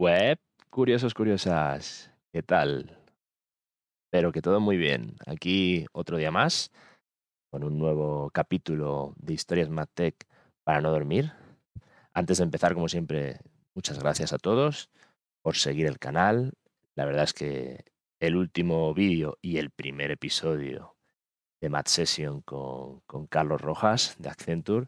Web, curiosos, curiosas, ¿qué tal? Espero que todo muy bien. Aquí otro día más con un nuevo capítulo de Historias MadTech para no dormir. Antes de empezar, como siempre, muchas gracias a todos por seguir el canal. La verdad es que el último vídeo y el primer episodio de Mad Session con, con Carlos Rojas de Accenture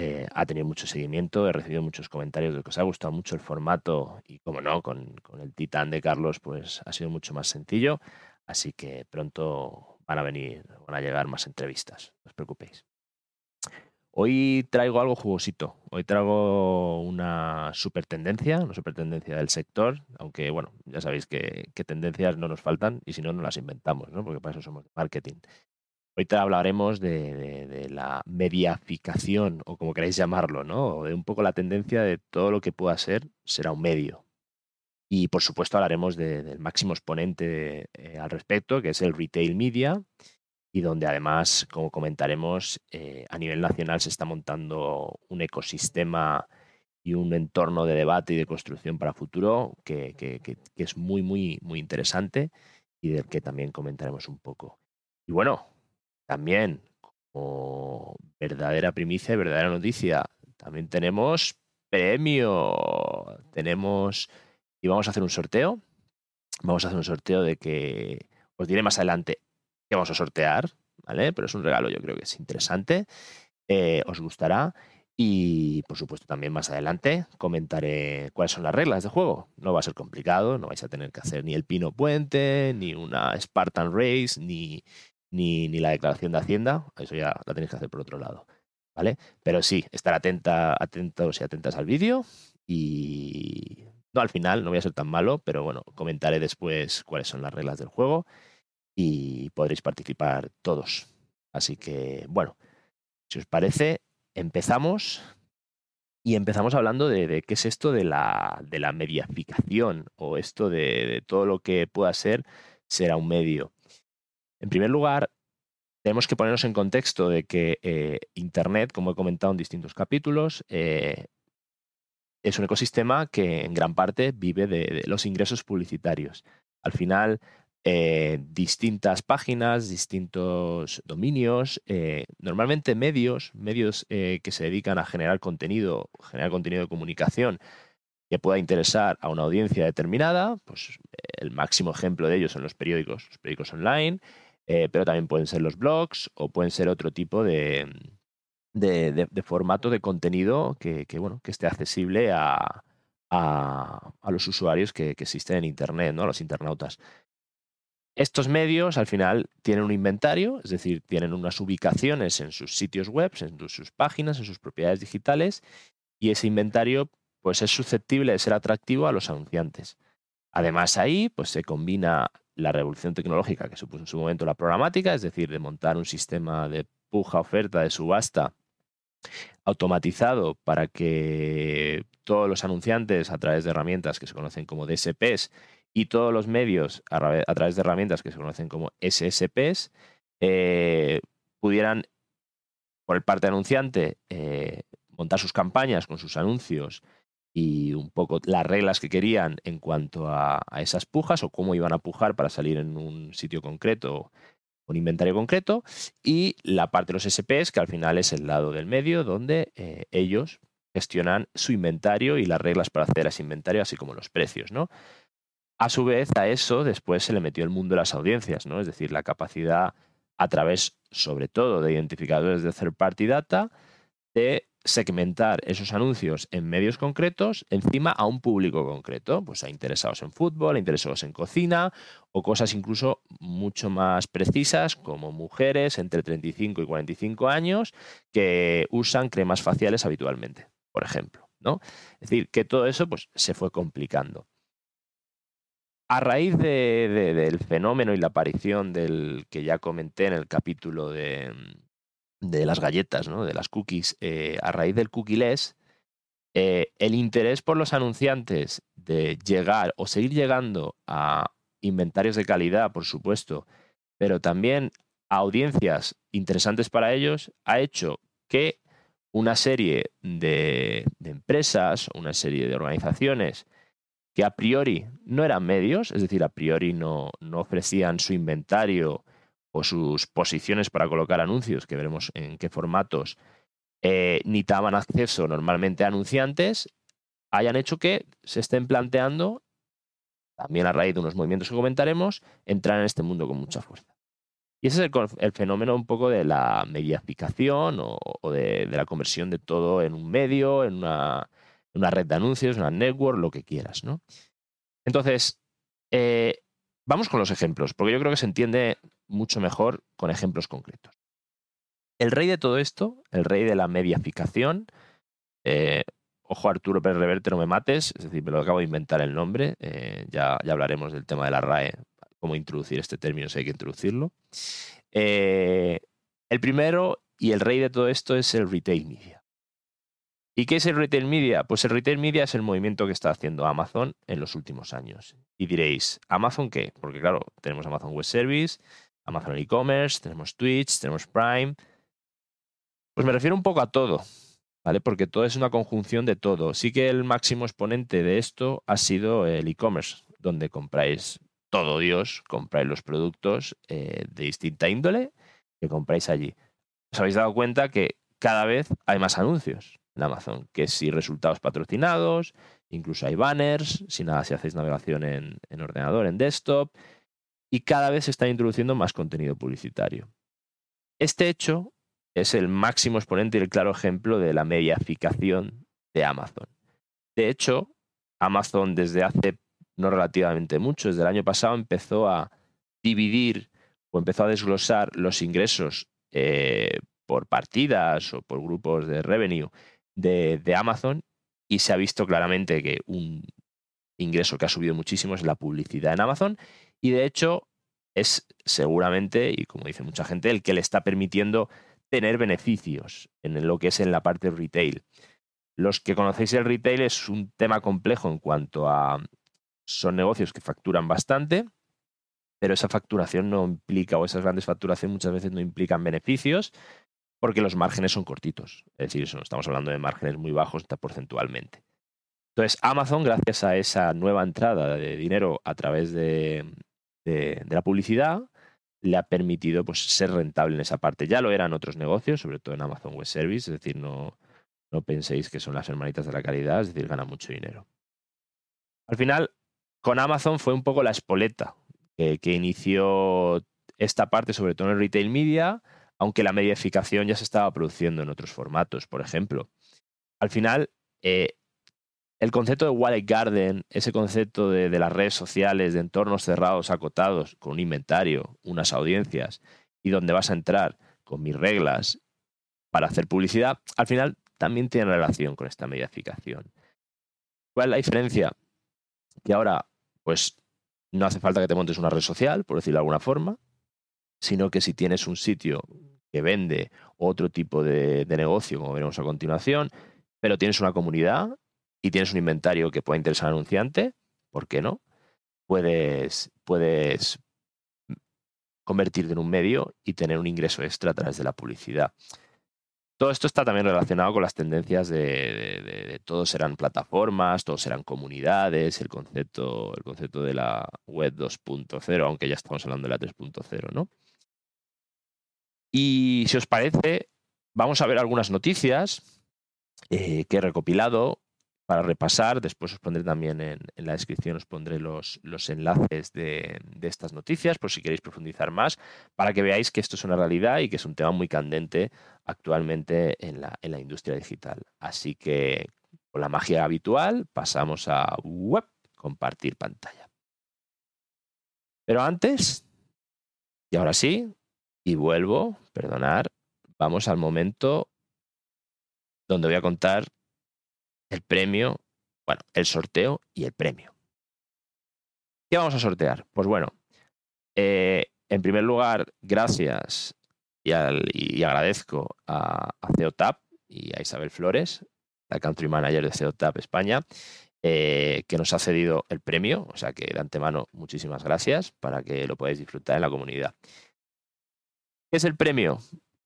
eh, ha tenido mucho seguimiento, he recibido muchos comentarios de que os ha gustado mucho el formato y, como no, con, el titán de Carlos, pues ha sido mucho más sencillo. Así que pronto van a venir, van a llegar más entrevistas, no os preocupéis. Hoy traigo algo jugosito. Hoy traigo una super tendencia, una super tendencia del sector, aunque bueno, ya sabéis que, tendencias no nos faltan y si no, no las inventamos, ¿no? porque para eso somos marketing. Ahorita hablaremos de, la mediaficación, o como queráis llamarlo, ¿no? de un poco la tendencia de todo lo que pueda ser, será un medio. Y por supuesto hablaremos del máximo exponente eh, al respecto, que es el retail media, y donde además, como comentaremos, eh, a nivel nacional se está montando un ecosistema y un entorno de debate y de construcción para futuro que es muy, muy, muy interesante y del que también comentaremos un poco. Y bueno, también, como verdadera primicia y verdadera noticia, también tenemos premio. Tenemos. Y vamos a hacer un sorteo. Vamos a hacer un sorteo de que. Os diré más adelante qué vamos a sortear, ¿vale? Pero es un regalo, yo creo que es interesante. Eh, os gustará. Y por supuesto también más adelante comentaré cuáles son las reglas de juego. No va a ser complicado, no vais a tener que hacer ni el Pino Puente, ni una Spartan Race, ni, ni, ni la declaración de Hacienda, eso ya la tenéis que hacer por otro lado. ¿Vale? Pero sí, estar atenta, atentos y atentas al vídeo y no al final, no voy a ser tan malo, pero bueno, comentaré después cuáles son las reglas del juego y podréis participar todos. Así que, bueno, si os parece, empezamos y empezamos hablando de, qué es esto de la, de la mediaficación o esto de, de todo lo que pueda ser será un medio. En primer lugar, tenemos que ponernos en contexto de que eh, Internet, como he comentado en distintos capítulos, eh, es un ecosistema que en gran parte vive de, los ingresos publicitarios. Al final, eh, distintas páginas, distintos dominios, normalmente medios, medios que se dedican a generar contenido, generar contenido de comunicación que pueda interesar a una audiencia determinada, pues el máximo ejemplo de ellos son los periódicos, los periódicos online, eh, pero también pueden ser los blogs o pueden ser otro tipo de, de, formato de contenido que, bueno, que esté accesible a, a, los usuarios que, existen en Internet, ¿no? a los internautas. Estos medios al final tienen un inventario, es decir, tienen unas ubicaciones en sus sitios web, en sus páginas, en sus propiedades digitales, y ese inventario pues, es susceptible de ser atractivo a los anunciantes. Además, ahí pues, se combina la revolución tecnológica que supuso en su momento la programática, es decir, de montar un sistema de puja oferta de subasta automatizado para que todos los anunciantes a través de herramientas que se conocen como DSPs y todos los medios a, través de herramientas que se conocen como SSPs eh, pudieran, por el parte anunciante, eh, montar sus campañas con sus anuncios y un poco las reglas que querían en cuanto a, esas pujas o cómo iban a pujar para salir en un sitio concreto, un inventario concreto, y la parte de los SPS, que al final es el lado del medio, donde eh, ellos gestionan su inventario y las reglas para hacer ese inventario, así como los precios, ¿no? A su vez, a eso después se le metió el mundo de las audiencias, ¿no? Es decir, la capacidad a través, sobre todo, de identificadores de third party data, de segmentar esos anuncios en medios concretos encima a un público concreto, pues a interesados en fútbol, a interesados en cocina o cosas incluso mucho más precisas como mujeres entre 35 y 45 años que usan cremas faciales habitualmente, por ejemplo, ¿no? Es decir, que todo eso pues se fue complicando. A raíz del fenómeno y la aparición del que ya comenté en el capítulo de, de las galletas, ¿no? de las cookies, eh, a raíz del cookie-less, eh, el interés por los anunciantes de llegar o seguir llegando a inventarios de calidad, por supuesto, pero también a audiencias interesantes para ellos, ha hecho que una serie de, de empresas, una serie de organizaciones que a priori no eran medios, es decir, a priori no, no ofrecían su inventario o sus posiciones para colocar anuncios, que veremos en qué formatos, eh, ni daban acceso normalmente a anunciantes, hayan hecho que se estén planteando, también a raíz de unos movimientos que comentaremos, entrar en este mundo con mucha fuerza. Y ese es el, fenómeno un poco de la mediaficación o, de, la conversión de todo en un medio, en una, red de anuncios, una network, lo que quieras. ¿no? Entonces, eh, vamos con los ejemplos, porque yo creo que se entiende mucho mejor con ejemplos concretos. El rey de todo esto, el rey de la mediaficación, eh, ojo Arturo Pérez Reverte, no me mates, es decir, me lo acabo de inventar el nombre, eh, ya, ya hablaremos del tema de la RAE cómo introducir este término si hay que introducirlo. Eh, el primero y el rey de todo esto es el retail media. ¿Y qué es el retail media? Pues el retail media es el movimiento que está haciendo Amazon en los últimos años. Y diréis, ¿Amazon qué? Porque claro, tenemos Amazon Web Service, Amazon e-commerce, tenemos Twitch, tenemos Prime. Pues me refiero un poco a todo, ¿vale? Porque todo es una conjunción de todo. Sí que el máximo exponente de esto ha sido el e-commerce, donde compráis todo Dios, compráis los productos eh, de distinta índole que compráis allí. Os habéis dado cuenta que cada vez hay más anuncios en Amazon, que si resultados patrocinados, incluso hay banners, si nada, si hacéis navegación en, en ordenador, en desktop, y cada vez se está introduciendo más contenido publicitario. Este hecho es el máximo exponente y el claro ejemplo de la mediaficación de Amazon. De hecho, Amazon desde hace no relativamente mucho. Desde el año pasado empezó a dividir o empezó a desglosar los ingresos eh, por partidas o por grupos de revenue de, de, Amazon y se ha visto claramente que un ingreso que ha subido muchísimo es la publicidad en Amazon y de hecho es seguramente, y como dice mucha gente, el que le está permitiendo tener beneficios en lo que es en la parte retail. Los que conocéis el retail es un tema complejo en cuanto a son negocios que facturan bastante, pero esa facturación no implica, o esas grandes facturaciones muchas veces no implican beneficios, porque los márgenes son cortitos. Es decir, estamos hablando de márgenes muy bajos porcentualmente. Entonces, Amazon, gracias a esa nueva entrada de dinero a través de, la publicidad, le ha permitido pues, ser rentable en esa parte. Ya lo eran otros negocios, sobre todo en Amazon Web Service, es decir, no, no penséis que son las hermanitas de la calidad, es decir, gana mucho dinero. Al final, con Amazon fue un poco la espoleta que, inició esta parte, sobre todo en el retail media, aunque la mediaficación ya se estaba produciendo en otros formatos, por ejemplo. Al final, eh, el concepto de Wallet Garden, ese concepto de, las redes sociales, de entornos cerrados, acotados, con un inventario, unas audiencias, y donde vas a entrar con mis reglas para hacer publicidad, al final también tiene relación con esta mediaficación. ¿Cuál es la diferencia? Que ahora pues no hace falta que te montes una red social, por decirlo de alguna forma, sino que si tienes un sitio que vende otro tipo de, negocio, como veremos a continuación, pero tienes una comunidad y tienes un inventario que pueda interesar al anunciante, ¿por qué no? Puedes, puedes convertirte en un medio y tener un ingreso extra a través de la publicidad. Todo esto está también relacionado con las tendencias de, todos serán plataformas, todos serán comunidades, el concepto, el concepto de la web 2.0, aunque ya estamos hablando de la 3.0, ¿no? Y si os parece, vamos a ver algunas noticias eh, que he recopilado para repasar. Después os pondré también en, la descripción, os pondré los, los enlaces de, estas noticias por si queréis profundizar más, para que veáis que esto es una realidad y que es un tema muy candente actualmente en la, en la industria digital. Así que con la magia habitual pasamos a compartir pantalla. Pero antes, y ahora sí, y vuelvo, perdonar, vamos al momento donde voy a contar el premio, bueno, el sorteo y el premio. ¿Qué vamos a sortear? Pues bueno, eh, en primer lugar, gracias y, agradezco a, a CEOTAP y a Isabel Flores, la country manager de CEOTAP España, eh, que nos ha cedido el premio. O sea que de antemano, muchísimas gracias para que lo podáis disfrutar en la comunidad. ¿Qué es el premio?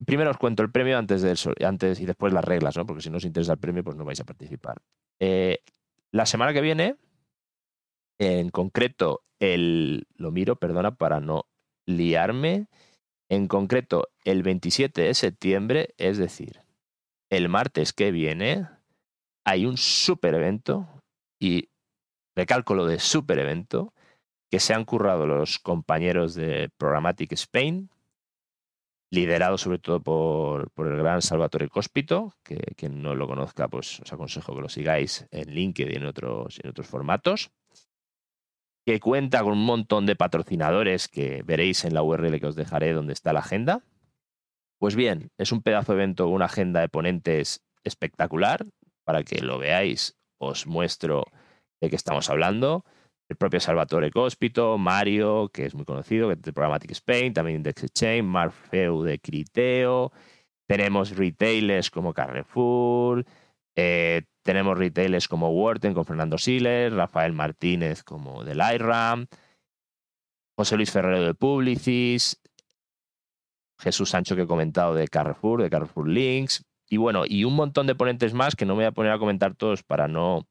Primero os cuento el premio antes, de antes y después las reglas, ¿no? porque si no os interesa el premio, pues no vais a participar. Eh, la semana que viene En concreto, el, lo miro, perdona, para no liarme. En concreto, el 27 de septiembre, es decir, el martes que viene, hay un super evento y recálculo de super evento que se han currado los compañeros de Programmatic Spain, liderado sobre todo por, el gran Salvatore Cospito, que quien no lo conozca, pues os aconsejo que lo sigáis en LinkedIn y en otros, en otros formatos, que cuenta con un montón de patrocinadores que veréis en la URL que os dejaré donde está la agenda. Pues bien, es un pedazo de evento, una agenda de ponentes espectacular. Para que lo veáis, os muestro de qué estamos hablando. El propio Salvatore Cospito, Mario, que es muy conocido, que es de Programmatic Spain, también Index Exchange, Marfeu de Criteo. Tenemos retailers como Carrefour, eh, tenemos retailers como Worten con Fernando Siles, Rafael Martínez como del IRAM, José Luis Ferrero de Publicis, Jesús Sancho que he comentado de Carrefour, de Carrefour Links, y bueno, y un montón de ponentes más que no me voy a poner a comentar todos para no,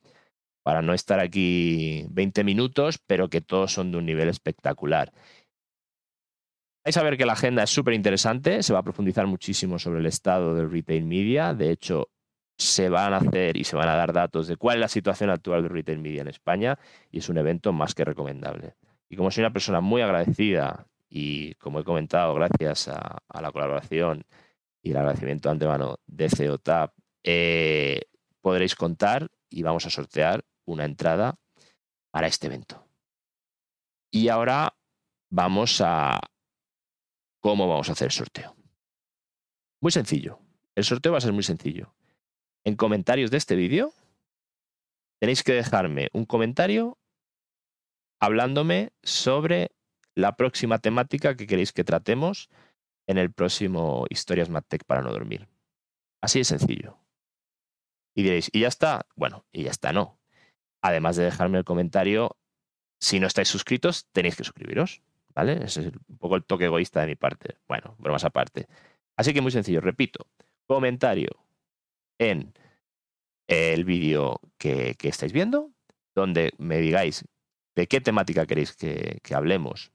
para no estar aquí 20 minutos, pero que todos son de un nivel espectacular. Vais a ver que la agenda es súper interesante, se va a profundizar muchísimo sobre el estado del retail media. De hecho, se van a hacer y se van a dar datos de cuál es la situación actual del retail media en España y es un evento más que recomendable. Y como soy una persona muy agradecida y como he comentado, gracias a, la colaboración y el agradecimiento de antemano de CEOTAP, eh, podréis contar y vamos a sortear una entrada para este evento. Y ahora vamos a cómo vamos a hacer el sorteo. Muy sencillo. El sorteo va a ser muy sencillo. En comentarios de este vídeo tenéis que dejarme un comentario hablándome sobre la próxima temática que queréis que tratemos en el próximo Historias MadTech para no dormir. Así de sencillo. Y diréis, ¿y ya está? Bueno, y ya está, no. Además de dejarme el comentario, si no estáis suscritos, tenéis que suscribiros. ¿Vale? Ese es un poco el toque egoísta de mi parte. Bueno, bromas aparte. Así que muy sencillo, repito, comentario en el vídeo que, estáis viendo, donde me digáis de qué temática queréis que, que hablemos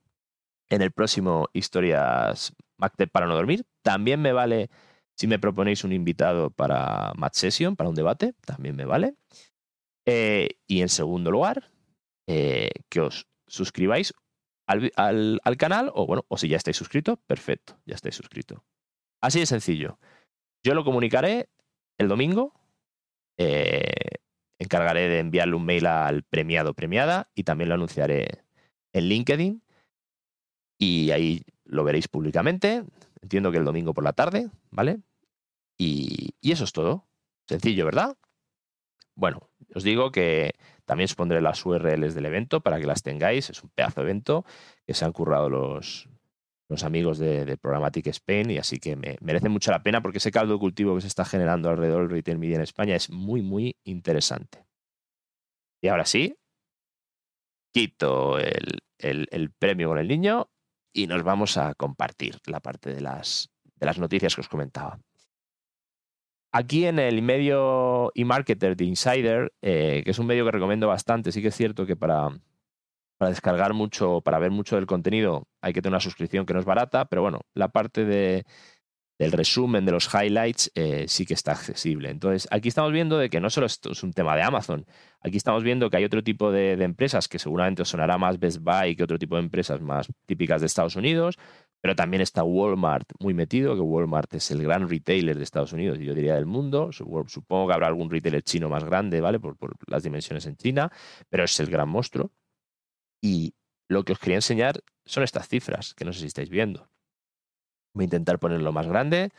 en el próximo Historias MacTech para no dormir. También me vale si me proponéis un invitado para Match Session, para un debate, también me vale. Eh, y en segundo lugar, eh, que os suscribáis al, al, canal o bueno, o si ya estáis suscritos, perfecto, ya estáis suscritos. Así de sencillo. Yo lo comunicaré el domingo. Eh, encargaré de enviarle un mail al premiado premiada y también lo anunciaré en LinkedIn y ahí lo veréis públicamente. Entiendo que el domingo por la tarde, ¿vale? y eso es todo. Sencillo, ¿verdad? Bueno, os digo que también os pondré las URLs del evento para que las tengáis. Es un pedazo de evento que se han currado los, los amigos de, Programmatic Spain y así que me, merece mucho la pena porque ese caldo de cultivo que se está generando alrededor del retail media en España es muy, muy interesante. Y ahora sí, quito el, el premio con el niño y nos vamos a compartir la parte de las, de las noticias que os comentaba. Aquí en el medio e-marketer de Insider, eh, que es un medio que recomiendo bastante, sí que es cierto que para, descargar mucho, para ver mucho del contenido, hay que tener una suscripción que no es barata, pero bueno, la parte de, del resumen, de los highlights, eh, sí que está accesible. Entonces, aquí estamos viendo de que no solo esto es un tema de Amazon, aquí estamos viendo que hay otro tipo de, de empresas que seguramente os sonará más Best Buy que otro tipo de empresas más típicas de Estados Unidos, pero también está Walmart muy metido, que Walmart es el gran retailer de Estados Unidos yo diría del mundo. Supongo que habrá algún retailer chino más grande, ¿vale? Por, las dimensiones en China, pero es el gran monstruo. Y lo que os quería enseñar son estas cifras, que no sé si estáis viendo. Voy a intentar ponerlo más grande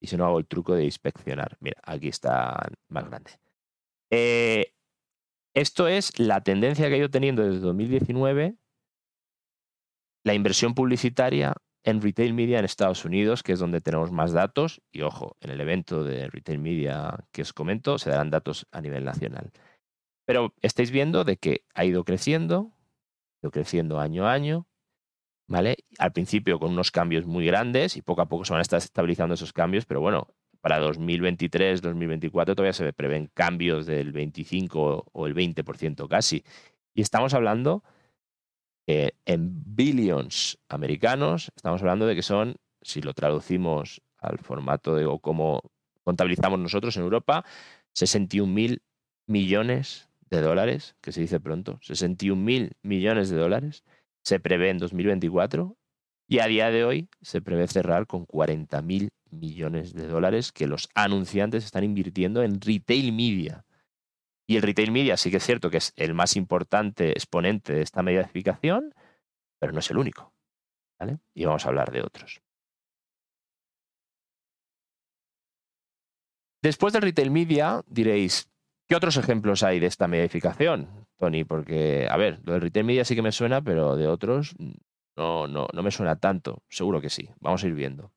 y si no hago el truco de inspeccionar. Mira, aquí está más grande. Eh, esto es la tendencia que ido teniendo desde 2019, la inversión publicitaria en Retail Media en Estados Unidos, que es donde tenemos más datos. Y ojo, en el evento de Retail Media que os comento, se darán datos a nivel nacional. Pero estáis viendo de que ha ido creciendo, ha ido creciendo año a año, ¿vale? Al principio con unos cambios muy grandes y poco a poco se van a estar estabilizando esos cambios, pero bueno, para 2023, 2024 todavía se prevén cambios del 25 o el 20% casi. Y estamos hablando en billions americanos, estamos hablando de que son, si lo traducimos al formato de o como contabilizamos nosotros en Europa, 61 mil millones de dólares, que se dice pronto, 61 mil millones de dólares, se prevé en 2024 y a día de hoy se prevé cerrar con 40 mil millones de dólares que los anunciantes están invirtiendo en retail media. Y el retail media sí que es cierto que es el más importante exponente de esta mediatificación, pero no es el único. ¿vale? Y vamos a hablar de otros. Después del retail media, diréis, ¿qué otros ejemplos hay de esta mediatificación, Tony? Porque, a ver, lo del retail media sí que me suena, pero de otros no, no, no me suena tanto. Seguro que sí. Vamos a ir viendo.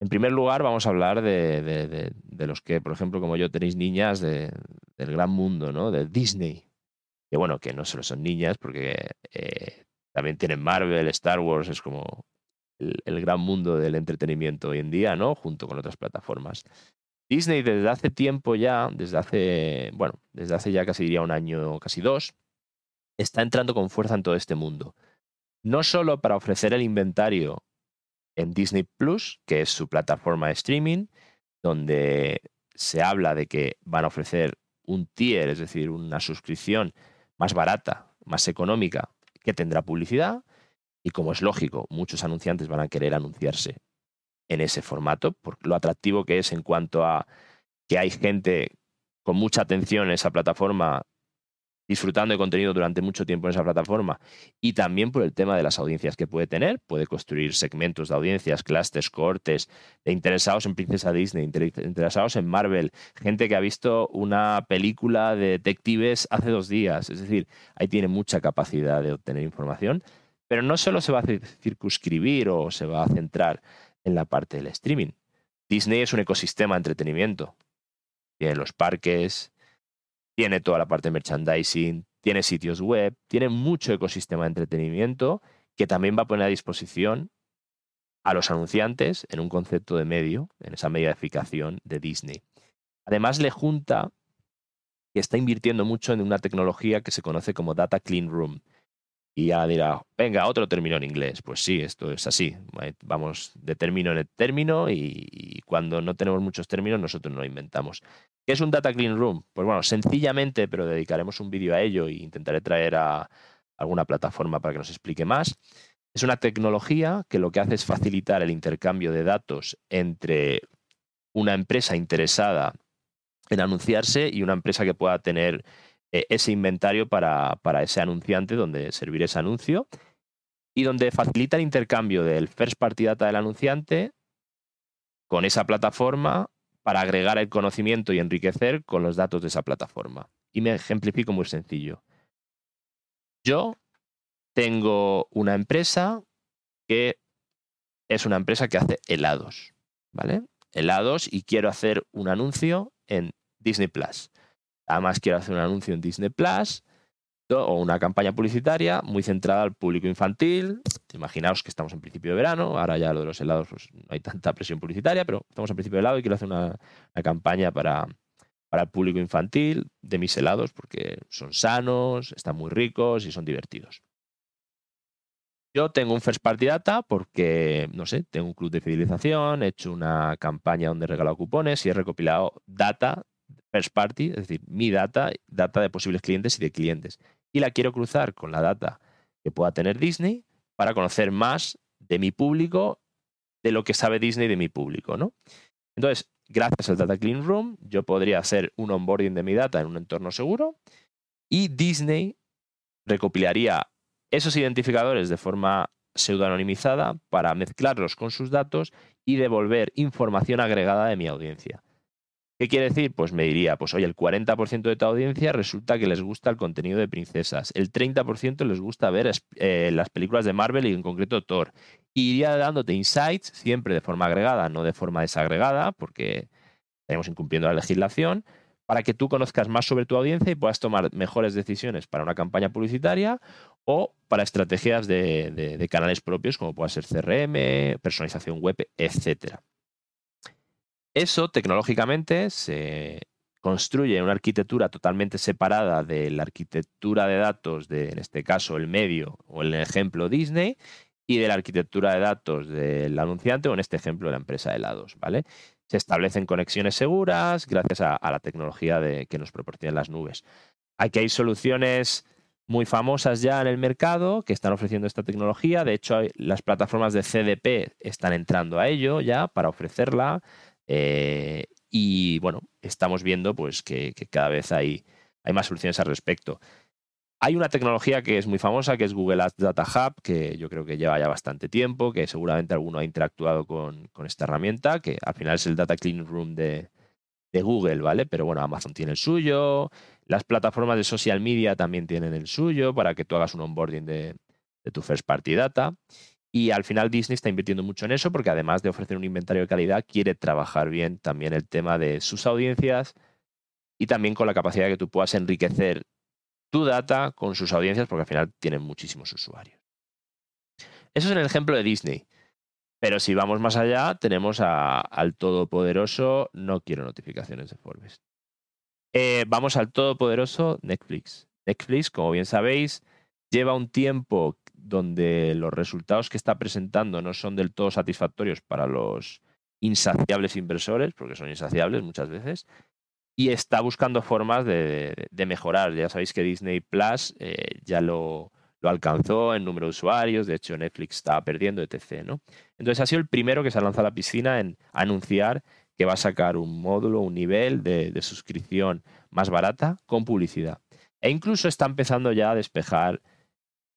En primer lugar, vamos a hablar de, los que, por ejemplo, como yo, tenéis niñas del gran mundo, ¿no? De Disney. Que bueno, que no solo son niñas, porque eh, también tienen Marvel, Star Wars, es como el, gran mundo del entretenimiento hoy en día, ¿no? Junto con otras plataformas. Disney desde hace tiempo ya, desde hace, bueno, desde hace ya casi diría un año, casi dos, está entrando con fuerza en todo este mundo. No solo para ofrecer el inventario en Disney Plus, que es su plataforma de streaming, donde se habla de que van a ofrecer un tier, es decir, una suscripción más barata, más económica, que tendrá publicidad. Y como es lógico, muchos anunciantes van a querer anunciarse en ese formato, por lo atractivo que es en cuanto a que hay gente con mucha atención en esa plataforma disfrutando de contenido durante mucho tiempo en esa plataforma y también por el tema de las audiencias que puede tener. Puede construir segmentos de audiencias, clusters, cortes, de interesados en Princesa Disney, interesados en Marvel, gente que ha visto una película de detectives hace dos días. Es decir, ahí tiene mucha capacidad de obtener información, pero no solo se va a circunscribir o se va a centrar en la parte del streaming. Disney es un ecosistema de entretenimiento. Tiene los parques, tiene toda la parte de merchandising, tiene sitios web, tiene mucho ecosistema de entretenimiento que también va a poner a disposición a los anunciantes en un concepto de medio, en esa mediaficación de Disney. Además, le junta que está invirtiendo mucho en una tecnología que se conoce como Data Clean Room. Y ya dirá, venga, otro término en inglés. Pues sí, esto es así. Vamos de término en término y, cuando no tenemos muchos términos nosotros no lo inventamos. ¿Qué es un Data Clean Room? Pues bueno, sencillamente, pero dedicaremos un vídeo a ello e intentaré traer a alguna plataforma para que nos explique más. Es una tecnología que lo que hace es facilitar el intercambio de datos entre una empresa interesada en anunciarse y una empresa que pueda tener eh, ese inventario para, para ese anunciante donde servir ese anuncio y donde facilita el intercambio del first party data del anunciante con esa plataforma para agregar el conocimiento y enriquecer con los datos de esa plataforma. Y me ejemplifico muy sencillo. Yo tengo una empresa que es una empresa que hace helados, ¿vale? Helados y quiero hacer un anuncio en Disney Plus. Además quiero hacer un anuncio en Disney Plus o una campaña publicitaria muy centrada al público infantil. Imaginaos que estamos en principio de verano, ahora ya lo de los helados pues, no hay tanta presión publicitaria, pero estamos en principio de helado y quiero hacer una, campaña para, para el público infantil de mis helados porque son sanos, están muy ricos y son divertidos. Yo tengo un first party data porque, no sé, tengo un club de fidelización, he hecho una campaña donde he regalado cupones y he recopilado data first party, es decir, mi data, data de posibles clientes y de clientes y la quiero cruzar con la data que pueda tener Disney para conocer más de mi público, de lo que sabe Disney de mi público, ¿no? Entonces, gracias al Data Clean Room, yo podría hacer un onboarding de mi data en un entorno seguro y Disney recopilaría esos identificadores de forma pseudoanonimizada para mezclarlos con sus datos y devolver información agregada de mi audiencia. ¿Qué quiere decir? Pues me diría, pues oye, el 40% de tu audiencia resulta que les gusta el contenido de princesas, el 30% les gusta ver eh, las películas de Marvel y en concreto Thor. iría dándote insights siempre de forma agregada, no de forma desagregada, porque estaremos incumpliendo la legislación, para que tú conozcas más sobre tu audiencia y puedas tomar mejores decisiones para una campaña publicitaria o para estrategias de, de canales propios, como pueda ser CRM, personalización web, etcétera. Eso tecnológicamente se construye una arquitectura totalmente separada de la arquitectura de datos de, en este caso, el medio o el ejemplo Disney, y de la arquitectura de datos del anunciante o en este ejemplo la empresa de helados, ¿vale? Se establecen conexiones seguras gracias a, la tecnología de, que nos proporcionan las nubes. Aquí hay soluciones muy famosas ya en el mercado que están ofreciendo esta tecnología. De hecho, las plataformas de CDP están entrando a ello ya para ofrecerla. Eh, y bueno, estamos viendo pues, que, cada vez hay, hay más soluciones al respecto. Hay una tecnología que es muy famosa, que es Google Ads Data Hub, que yo creo que lleva ya bastante tiempo, que seguramente alguno ha interactuado con, esta herramienta, que al final es el Data Clean Room de, Google, ¿vale? Pero bueno, Amazon tiene el suyo, las plataformas de social media también tienen el suyo para que tú hagas un onboarding de, de tu first party data. Y al final Disney está invirtiendo mucho en eso porque además de ofrecer un inventario de calidad, quiere trabajar bien también el tema de sus audiencias y también con la capacidad de que tú puedas enriquecer tu data con sus audiencias porque al final tienen muchísimos usuarios. Eso es el ejemplo de Disney. Pero si vamos más allá, tenemos al todopoderoso, no quiero notificaciones de Forbes. Eh, vamos al todopoderoso Netflix. Netflix, como bien sabéis, lleva un tiempo donde los resultados que está presentando no son del todo satisfactorios para los insaciables inversores, porque son insaciables muchas veces, y está buscando formas de, mejorar. Ya sabéis que Disney Plus eh, ya lo, alcanzó en número de usuarios, de hecho Netflix estaba perdiendo, etc. ¿no? Entonces ha sido el primero que se ha lanzado a la piscina en anunciar que va a sacar un módulo, un nivel de suscripción más barata con publicidad. E incluso está empezando ya a despejar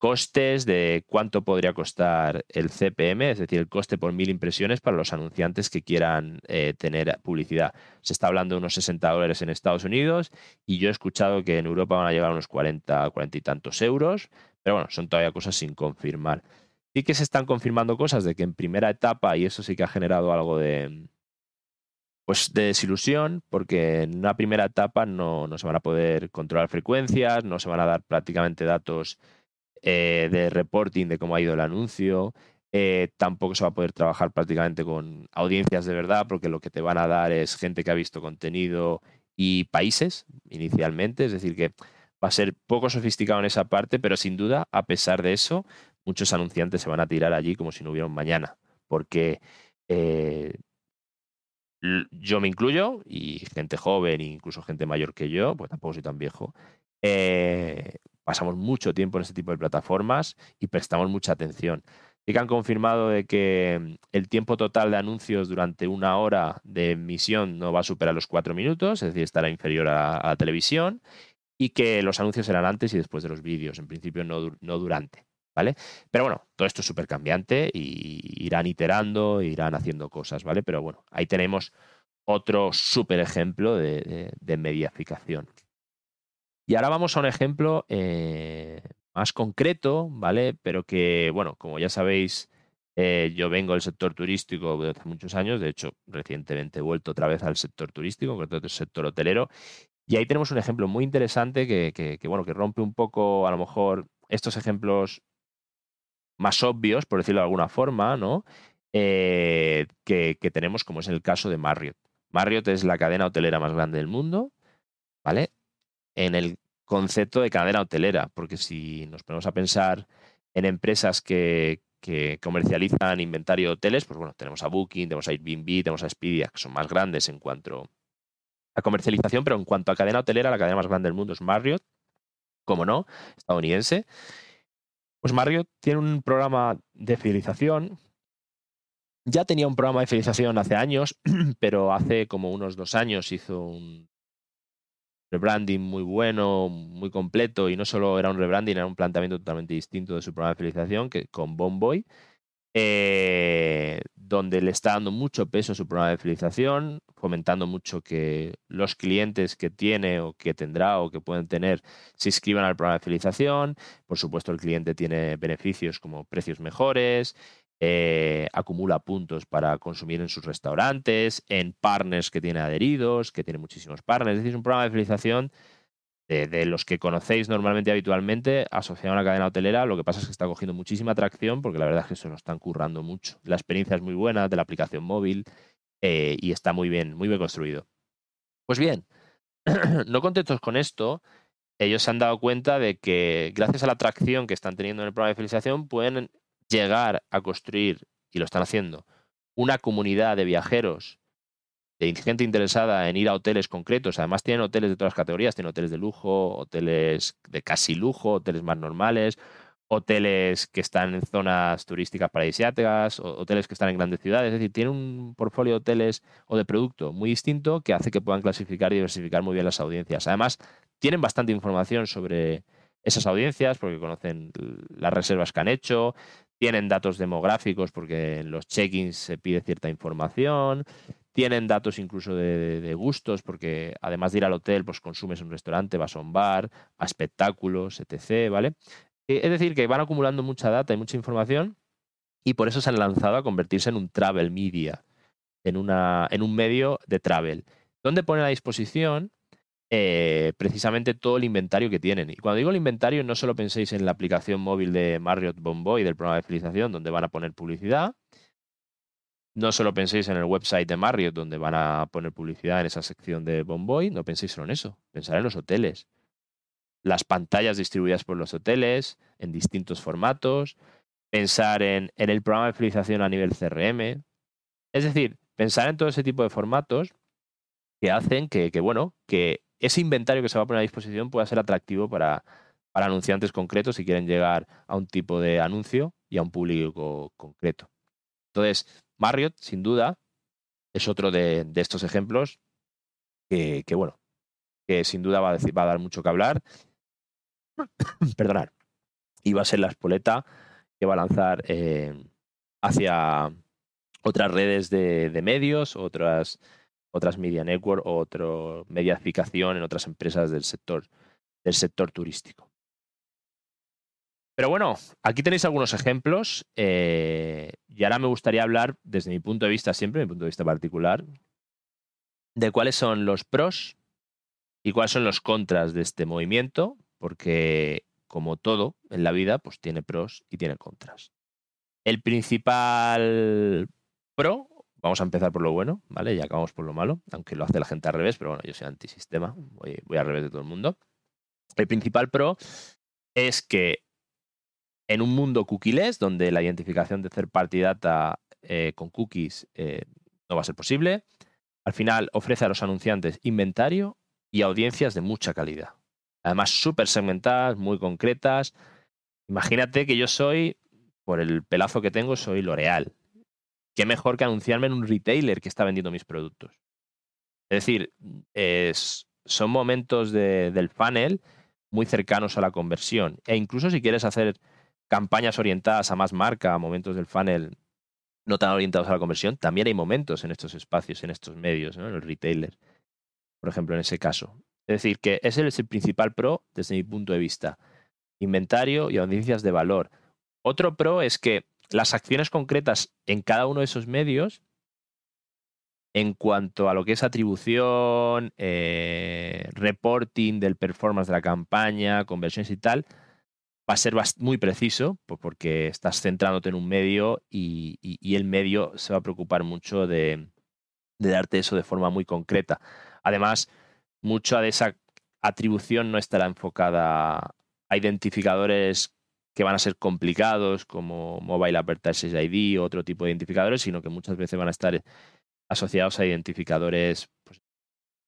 costes de cuánto podría costar el CPM, es decir, el coste por mil impresiones para los anunciantes que quieran eh, tener publicidad. Se está hablando de unos 60 dólares en Estados Unidos y yo he escuchado que en Europa van a llegar a unos 40, 40 y tantos euros, pero bueno, son todavía cosas sin confirmar. Sí que se están confirmando cosas de que en primera etapa, y eso sí que ha generado algo de, pues de desilusión, porque en una primera etapa no, no se van a poder controlar frecuencias, no se van a dar prácticamente datos eh, de reporting de cómo ha ido el anuncio. Eh, tampoco se va a poder trabajar prácticamente con audiencias de verdad, porque lo que te van a dar es gente que ha visto contenido y países inicialmente. Es decir, que va a ser poco sofisticado en esa parte, pero sin duda, a pesar de eso, muchos anunciantes se van a tirar allí como si no hubiera un mañana. Porque eh, yo me incluyo, y gente joven, incluso gente mayor que yo, pues tampoco soy tan viejo, pasamos mucho tiempo en este tipo de plataformas y prestamos mucha atención. Sí que han confirmado de que mm, el tiempo total de anuncios durante una hora de emisión no va a superar los cuatro minutos, es decir, estará inferior a, la televisión, y que los anuncios serán antes y después de los vídeos, en principio no, durante. ¿Vale? Pero bueno, todo esto es súper cambiante y irán iterando, irán haciendo cosas, ¿vale? Pero bueno, ahí tenemos otro súper ejemplo de, de mediaficación. Y ahora vamos a un ejemplo eh, más concreto, ¿vale? Pero que, bueno, como ya sabéis, eh, yo vengo del sector turístico desde hace muchos años, de hecho, recientemente he vuelto otra vez al sector turístico, concreto el sector hotelero, y ahí tenemos un ejemplo muy interesante que, bueno, que rompe un poco, a lo mejor, estos ejemplos más obvios, por decirlo de alguna forma, ¿no? Eh, que, que tenemos, como es el caso de Marriott. Marriott es la cadena hotelera más grande del mundo, ¿vale? En el concepto de cadena hotelera, porque si nos ponemos a pensar en empresas que, comercializan inventario de hoteles, pues bueno, tenemos a Booking, tenemos a Airbnb, tenemos a Expedia, que son más grandes en cuanto a comercialización, pero en cuanto a cadena hotelera, la cadena más grande del mundo es Marriott, como no, estadounidense. Pues Marriott tiene un programa de fidelización. Ya tenía un programa de fidelización hace años, pero hace como unos dos años hizo un rebranding muy bueno, muy completo, y no solo era un rebranding, era un planteamiento totalmente distinto de su programa de fidelización que con Bomboy, eh, donde le está dando mucho peso a su programa de fidelización, fomentando mucho que los clientes que tiene o que tendrá o que pueden tener se inscriban al programa de fidelización. Por supuesto, el cliente tiene beneficios como precios mejores, eh, acumula puntos para consumir en sus restaurantes, en partners que tiene adheridos, que tiene muchísimos partners. Es decir, es un programa de fidelización de, los que conocéis normalmente habitualmente asociado a una cadena hotelera. Lo que pasa es que está cogiendo muchísima atracción porque la verdad es que se nos están currando mucho. La experiencia es muy buena de la aplicación móvil eh, y está muy bien, muy bien construido. Pues bien, no contentos con esto, ellos se han dado cuenta de que gracias a la atracción que están teniendo en el programa de fidelización pueden llegar a construir, y lo están haciendo, una comunidad de viajeros, de gente interesada en ir a hoteles concretos. Además tienen hoteles de todas las categorías, tienen hoteles de lujo, hoteles de casi lujo, hoteles más normales, hoteles que están en zonas turísticas paradisíacas, hoteles que están en grandes ciudades. Es decir, tiene un portfolio de hoteles o de producto muy distinto que hace que puedan clasificar y diversificar muy bien las audiencias. Además, tienen bastante información sobre esas audiencias porque conocen las reservas que han hecho, tienen datos demográficos porque en los check-ins se pide cierta información, tienen datos incluso de, gustos porque además de ir al hotel, pues consumes un restaurante, vas a un bar, a espectáculos, etc., ¿vale? Eh, es decir, que van acumulando mucha data y mucha información y por eso se han lanzado a convertirse en un travel media, en, una, en un medio de travel, donde ponen a disposición eh, precisamente todo el inventario que tienen. Y cuando digo el inventario, no solo penséis en la aplicación móvil de Marriott Bonvoy del programa de fidelización, donde van a poner publicidad, no solo penséis en el website de Marriott, donde van a poner publicidad en esa sección de Bonvoy, no penséis solo en eso, pensar en los hoteles, las pantallas distribuidas por los hoteles en distintos formatos, pensar en, el programa de fidelización a nivel CRM. Es decir, pensar en todo ese tipo de formatos que hacen que, bueno, que ese inventario que se va a poner a disposición pueda ser atractivo para, para anunciantes concretos si quieren llegar a un tipo de anuncio y a un público concreto. Entonces, Marriott, sin duda, es otro de, estos ejemplos que, bueno, que sin duda va a, decir, va a dar mucho que hablar perdonad, y va a ser la espoleta que va a lanzar eh, hacia otras redes de, medios, otras, otras media network, otra mediaficación en otras empresas del sector, del sector turístico. Pero bueno, aquí tenéis algunos ejemplos eh, y ahora me gustaría hablar desde mi punto de vista, siempre mi punto de vista particular, de cuáles son los pros y cuáles son los contras de este movimiento porque como todo en la vida, pues tiene pros y tiene contras. El principal pro, vamos a empezar por lo bueno, ¿vale? Y acabamos por lo malo, aunque lo hace la gente al revés, pero bueno, yo soy antisistema, voy, voy al revés de todo el mundo. El principal pro es que en un mundo cookieless, donde la identificación de third party data eh, con cookies eh, no va a ser posible, al final ofrece a los anunciantes inventario y audiencias de mucha calidad además súper segmentadas, muy concretas. Imagínate que yo soy, por el pelazo que tengo, soy L'Oreal. Qué mejor que anunciarme en un retailer que está vendiendo mis productos. Es decir, son momentos del funnel muy cercanos a la conversión. E incluso si quieres hacer campañas orientadas a más marca, a momentos del funnel no tan orientados a la conversión, también hay momentos en estos espacios, en estos medios, en el retailer, por ejemplo, en ese caso. Es decir, que ese es el principal pro desde mi punto de vista. Inventario y audiencias de valor. Otro pro es que las acciones concretas en cada uno de esos medios, en cuanto a lo que es atribución, eh, reporting del performance de la campaña, conversiones y tal, va a ser muy preciso porque estás centrándote en un medio y, el medio se va a preocupar mucho de, de darte eso de forma muy concreta. Además, mucha de esa atribución no estará enfocada a identificadores que van a ser complicados como Mobile Advertising ID o otro tipo de identificadores, sino que muchas veces van a estar asociados a identificadores pues,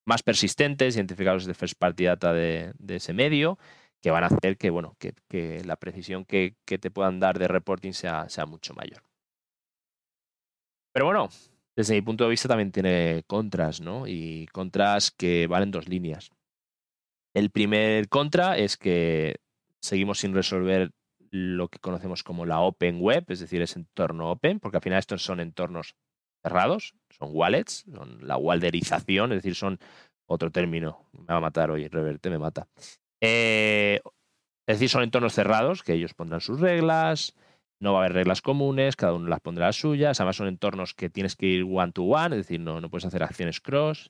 más persistentes, identificadores de first party data de, ese medio, que van a hacer que, bueno, que, la precisión que, te puedan dar de reporting sea, sea mucho mayor. Pero bueno, desde mi punto de vista también tiene contras, ¿no? Y contras que valen dos líneas. El primer contra es que seguimos sin resolver lo que conocemos como la Open Web, es decir, ese entorno open, porque al final estos son entornos cerrados, son wallets, son la walderización, es decir, son otro término, me va a matar hoy, Reverte me mata. Eh, es decir, son entornos cerrados que ellos pondrán sus reglas, no va a haber reglas comunes, cada uno las pondrá las suyas, además son entornos que tienes que ir one to one, es decir, no, no puedes hacer acciones cross.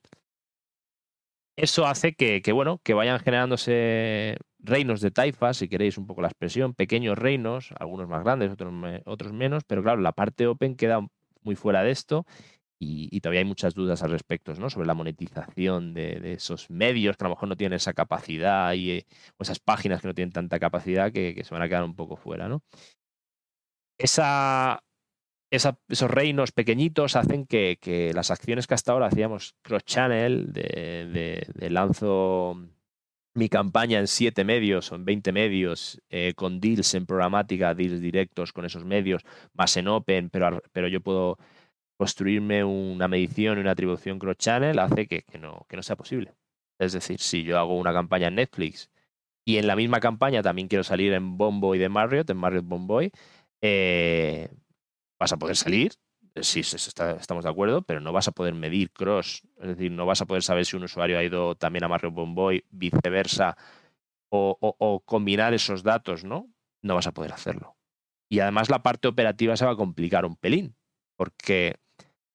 Eso hace que, bueno, que vayan generándose reinos de taifas, si queréis un poco la expresión, pequeños reinos, algunos más grandes, otros, otros menos, pero claro, la parte open queda muy fuera de esto y, todavía hay muchas dudas al respecto, ¿no? Sobre la monetización de, esos medios que a lo mejor no tienen esa capacidad y, eh, o esas páginas que no tienen tanta capacidad que, se van a quedar un poco fuera, ¿no? Esa, esos reinos pequeñitos hacen que, las acciones que hasta ahora hacíamos cross-channel, de, de, lanzo mi campaña en siete medios o en 20 medios, eh, con deals en programática, deals directos con esos medios, más en open, pero, pero yo puedo construirme una medición y una atribución cross-channel hace que, no, que no sea posible. Es decir, si yo hago una campaña en Netflix y en la misma campaña también quiero salir en Bomboy de Marriott, en Marriott Bomboy, eh, vas a poder salir, sí, estamos de acuerdo, pero no vas a poder medir cross. Es decir, no vas a poder saber si un usuario ha ido también a Marriott Bomboy, viceversa, o, o combinar esos datos, ¿no? No vas a poder hacerlo. Y además la parte operativa se va a complicar un pelín, porque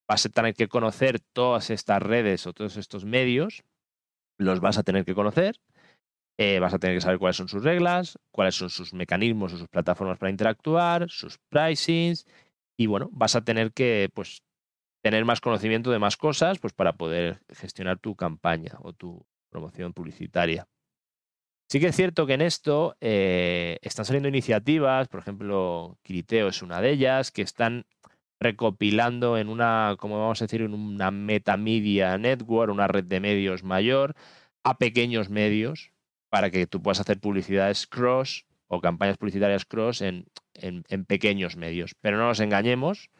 vas a tener que conocer todas estas redes o todos estos medios, los vas a tener que conocer, eh, vas a tener que saber cuáles son sus reglas, cuáles son sus mecanismos o sus plataformas para interactuar, sus pricings, y bueno, vas a tener que pues, tener más conocimiento de más cosas pues, para poder gestionar tu campaña o tu promoción publicitaria. Sí que es cierto que en esto eh, están saliendo iniciativas, por ejemplo, Kiriteo es una de ellas, que están recopilando en una, como vamos a decir, en una metamedia network, una red de medios mayor, a pequeños medios, para que tú puedas hacer publicidades cross o campañas publicitarias cross en, en, pequeños medios. Pero no nos engañemos,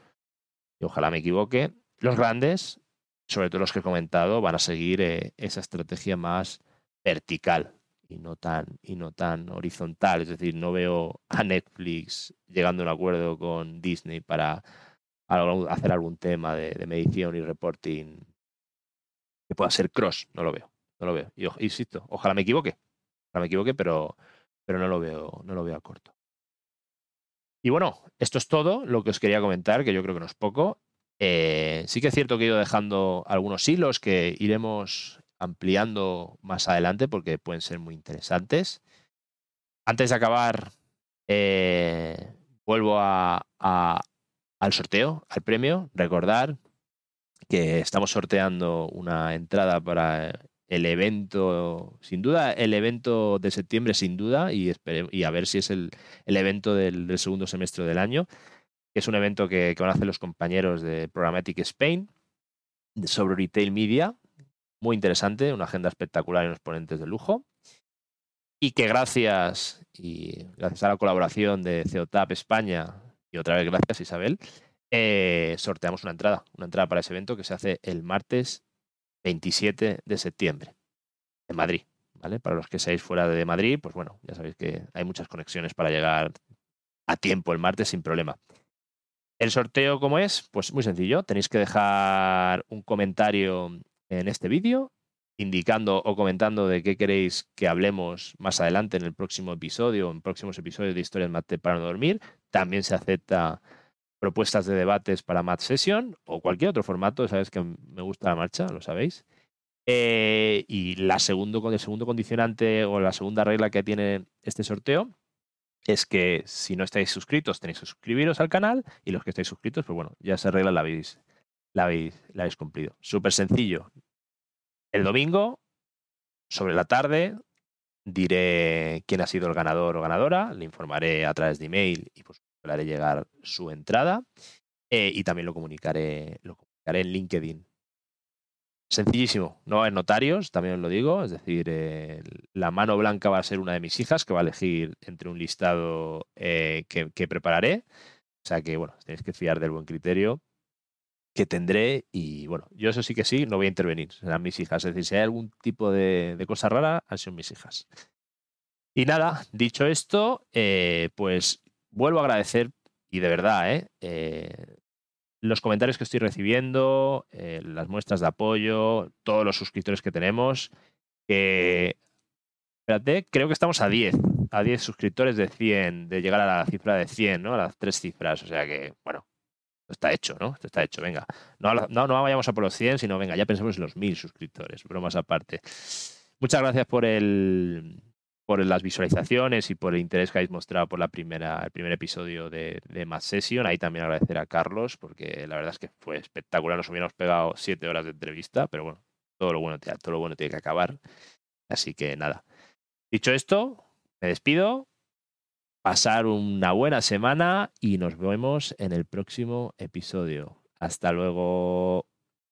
y ojalá me equivoque, los grandes, sobre todo los que he comentado, van a seguir eh, esa estrategia más vertical y no tan y no tan horizontal. Es decir, no veo a Netflix llegando a un acuerdo con Disney para hacer algún tema de, medición y reporting que pueda ser cross. No lo veo. No lo veo. Y insisto, ojalá me equivoque. Ojalá me equivoque, pero, pero no lo veo, no lo veo a corto. Y bueno, esto es todo lo que os quería comentar, que yo creo que no es poco. Eh, sí que es cierto que he ido dejando algunos hilos que iremos ampliando más adelante porque pueden ser muy interesantes. Antes de acabar, eh, vuelvo a, al sorteo, al premio. Recordar que estamos sorteando una entrada para el evento, sin duda, el evento de septiembre, sin duda, y, y a ver si es el, evento del, segundo semestre del año, que es un evento que, van a hacer los compañeros de Programmatic Spain sobre retail media. Muy interesante, una agenda espectacular y unos ponentes de lujo. Y que gracias, y gracias a la colaboración de CEOTAP España, y otra vez gracias Isabel, eh, sorteamos una entrada, una entrada para ese evento que se hace el martes 27 de septiembre en Madrid. ¿vale? Para los que seáis fuera de Madrid, pues bueno, ya sabéis que hay muchas conexiones para llegar a tiempo el martes sin problema. El sorteo, ¿cómo es? Pues muy sencillo. Tenéis que dejar un comentario en este vídeo indicando o comentando de qué queréis que hablemos más adelante en el próximo episodio, en próximos episodios de Historias Mate para no dormir. También se acepta propuestas de debates para Mat Session o cualquier otro formato. Sabéis que me gusta la marcha, lo sabéis. Eh, y la segundo, el segundo condicionante o la segunda regla que tiene este sorteo es que si no estáis suscritos tenéis que suscribiros al canal y los que estáis suscritos, pues bueno, ya esa regla la habéis, la habéis, la habéis cumplido. Súper sencillo. El domingo, sobre la tarde, diré quién ha sido el ganador o ganadora, le informaré a través de email y pues le haré llegar su entrada eh, y también lo comunicaré, lo comunicaré en LinkedIn. Sencillísimo, no hay notarios, también os lo digo, es decir, la mano blanca va a ser una de mis hijas que va a elegir entre un listado eh, que, que, prepararé. O sea que, bueno, tenéis que fiar del buen criterio que tendré y bueno, yo eso sí que sí, no voy a intervenir, serán mis hijas. Es decir, si hay algún tipo de, cosa rara, han sido mis hijas. Y nada, dicho esto, eh, pues vuelvo a agradecer y de verdad, ¿eh? eh los comentarios que estoy recibiendo, eh, las muestras de apoyo, todos los suscriptores que tenemos, que... Espérate, creo que estamos a 10, a 10 suscriptores de 100, de llegar a la cifra de 100, ¿no? A las tres cifras, o sea que, bueno, está hecho, ¿no? Está hecho, venga. No, no, no vayamos a por los 100, sino venga, ya pensemos en los 1000 suscriptores, bromas aparte. Muchas gracias por el, por las visualizaciones y por el interés que habéis mostrado por la primera, el primer episodio de, de Mad Session. Ahí también agradecer a Carlos, porque la verdad es que fue espectacular. Nos hubiéramos pegado siete horas de entrevista, pero bueno, todo lo bueno, todo lo bueno tiene que acabar. Así que nada. Dicho esto, me despido. Pasar una buena semana y nos vemos en el próximo episodio. Hasta luego.